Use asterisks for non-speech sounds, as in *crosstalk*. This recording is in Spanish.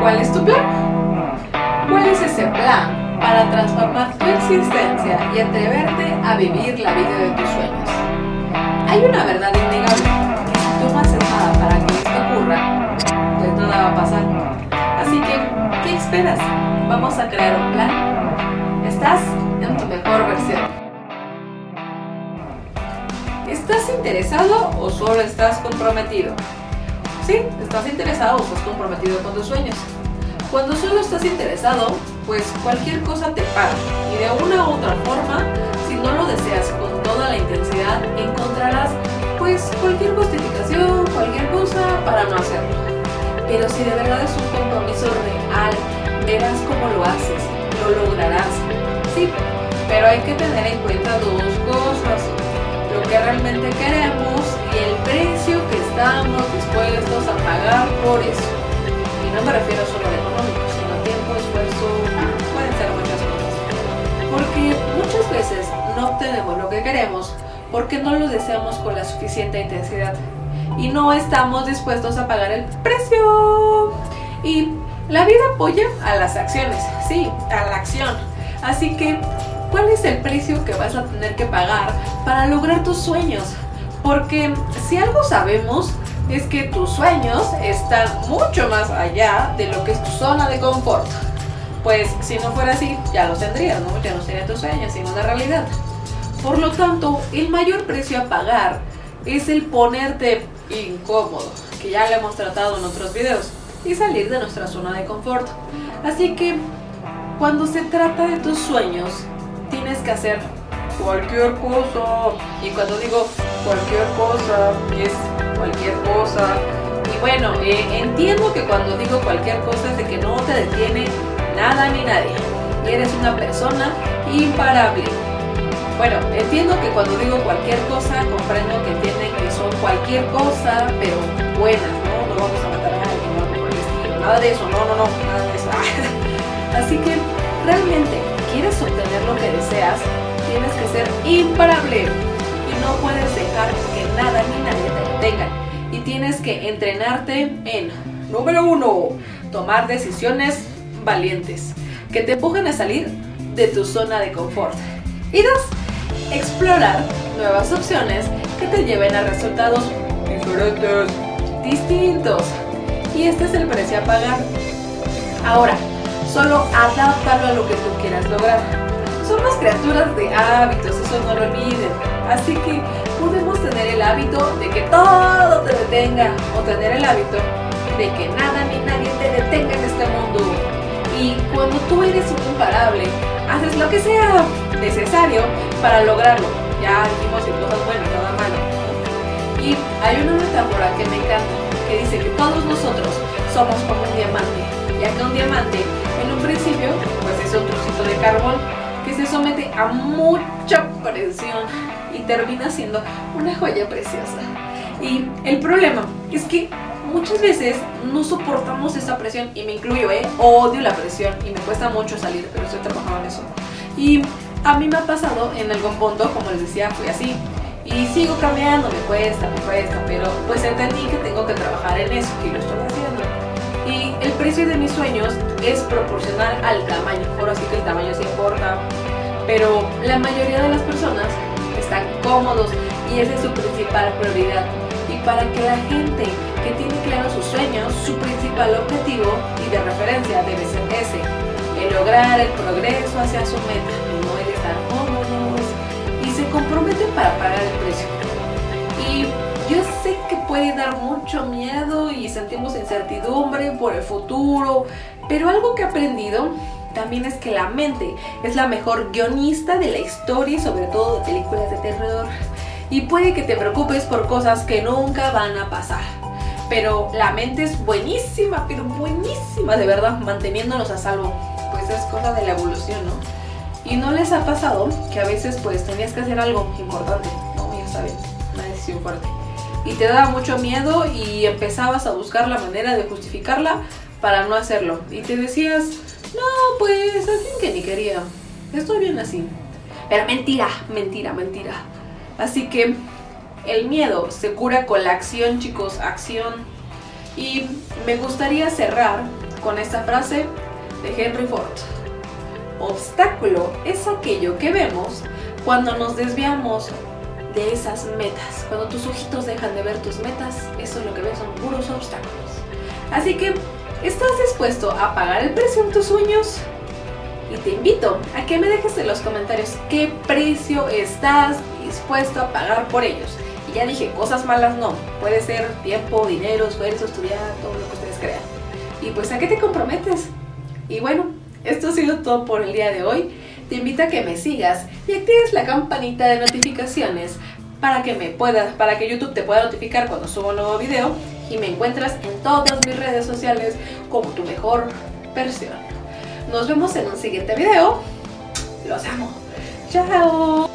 ¿Cuál es tu plan? ¿Cuál es ese plan para transformar tu existencia y atreverte a vivir la vida de tus sueños? Hay una verdad innegable. Si tú no haces nada para que esto ocurra, pues nada va a pasar. Así que, ¿qué esperas? Vamos a crear un plan. Estás en tu mejor versión. ¿Estás interesado o solo estás comprometido? Sí, estás interesado o estás comprometido con tus sueños. Cuando solo estás interesado, pues cualquier cosa te para y de una u otra forma, si no lo deseas con toda la intensidad, encontrarás pues cualquier justificación, cualquier cosa para no hacerlo. Pero si de verdad es un compromiso real, verás cómo lo haces, lo lograrás. Sí, pero hay que tener en cuenta dos cosas lo que realmente queremos Y no me refiero solo a económico, sino tiempo, esfuerzo, pueden ser muchas cosas. Porque muchas veces no obtenemos lo que queremos porque no lo deseamos con la suficiente intensidad y no estamos dispuestos a pagar el precio. Y la vida apoya a las acciones, sí, a la acción. Así que cuál es el precio que vas a tener que pagar para lograr tus sueños. Porque si algo sabemos es que tus sueños están mucho más allá de lo que es tu zona de confort. Pues si no fuera así, ya los tendrías, ¿no? Ya no serían tus sueños, sino una realidad. Por lo tanto, el mayor precio a pagar es el ponerte incómodo, que ya lo hemos tratado en otros videos, y salir de nuestra zona de confort. Así que, cuando se trata de tus sueños, tienes que hacer cualquier cosa. Y cuando digo cualquier cosa, es cualquier cosa. Y bueno, eh, entiendo que cuando digo cualquier cosa es de que no te detiene nada ni nadie. Eres una persona imparable. Bueno, entiendo que cuando digo cualquier cosa, comprendo que entienden que son cualquier cosa, pero buenas, ¿no? No vamos a matar a alguien, no, por el estilo. Nada de eso, no, no, no, nada de eso. *laughs* Así que realmente quieres obtener lo que deseas, tienes que ser imparable y no puedes dejar que nada ni nadie te detenga. Y tienes que entrenarte en, número uno, tomar decisiones valientes que te empujen a salir de tu zona de confort. Y dos, explorar nuevas opciones que te lleven a resultados diferentes, distintos. Y este es el precio a pagar. Ahora, solo adáptalo a lo que tú quieras lograr. Somos criaturas de hábitos, eso no lo olviden. Así que podemos tener el hábito de que todo te detenga o tener el hábito de que nada ni nadie te detenga en este mundo. Y cuando tú eres imparable, haces lo que sea necesario para lograrlo. Ya dijimos en cosas buenas, nada malo. Y hay una metáfora que me encanta, que dice que todos nosotros somos como un diamante, ya que un diamante en un principio pues es un trocito de carbón que se somete a mucha presión y termina siendo una joya preciosa. Y el problema es que muchas veces no soportamos esa presión y me incluyo, ¿eh? Odio la presión y me cuesta mucho salir, pero estoy trabajando en eso. Y a mí me ha pasado en algún punto, como les decía, fui así. Y sigo cambiando, me cuesta, me cuesta, pero pues entendí que tengo que trabajar en eso, que lo estoy haciendo. Y el precio de mis sueños es proporcional al tamaño, por así que el tamaño sí importa. Pero la mayoría de las personas están cómodos y esa es su principal prioridad. Y para que la gente que tiene claro sus sueños, su principal objetivo y de referencia debe ser ese, el lograr el progreso hacia su meta, no el estar cómodos, y se comprometen para pagar el precio. Y yo sé que puede dar mucho miedo y sentimos incertidumbre por el futuro, pero algo que he aprendido también es que la mente es la mejor guionista de la historia y sobre todo de películas de terror. Y puede que te preocupes por cosas que nunca van a pasar. Pero la mente es buenísima, pero buenísima de verdad, manteniéndonos a salvo. Pues es cosa de la evolución, ¿no? Y no les ha pasado que a veces pues tenías que hacer algo importante, ¿no? Ya saben, una decisión fuerte. Y te daba mucho miedo y empezabas a buscar la manera de justificarla para no hacerlo. Y te decías, no, pues alguien que ni quería. Estoy bien así. Pero mentira, mentira, mentira. Así que el miedo se cura con la acción, chicos, acción. Y me gustaría cerrar con esta frase de Henry Ford. Obstáculo es aquello que vemos cuando nos desviamos de esas metas. Cuando tus ojitos dejan de ver tus metas, eso es lo que ves son puros obstáculos. Así que, ¿estás dispuesto a pagar el precio en tus sueños? Y te invito a que me dejes en los comentarios qué precio estás dispuesto a pagar por ellos. Y ya dije, cosas malas no. Puede ser tiempo, dinero, esfuerzo, estudiar, todo lo que ustedes crean. Y pues, ¿a qué te comprometes? Y bueno, esto ha sido todo por el día de hoy. Te invito a que me sigas y actives la campanita de notificaciones para que me puedas, para que YouTube te pueda notificar cuando subo un nuevo video y me encuentras en todas mis redes sociales como tu mejor versión. Nos vemos en un siguiente video. Los amo. Chao.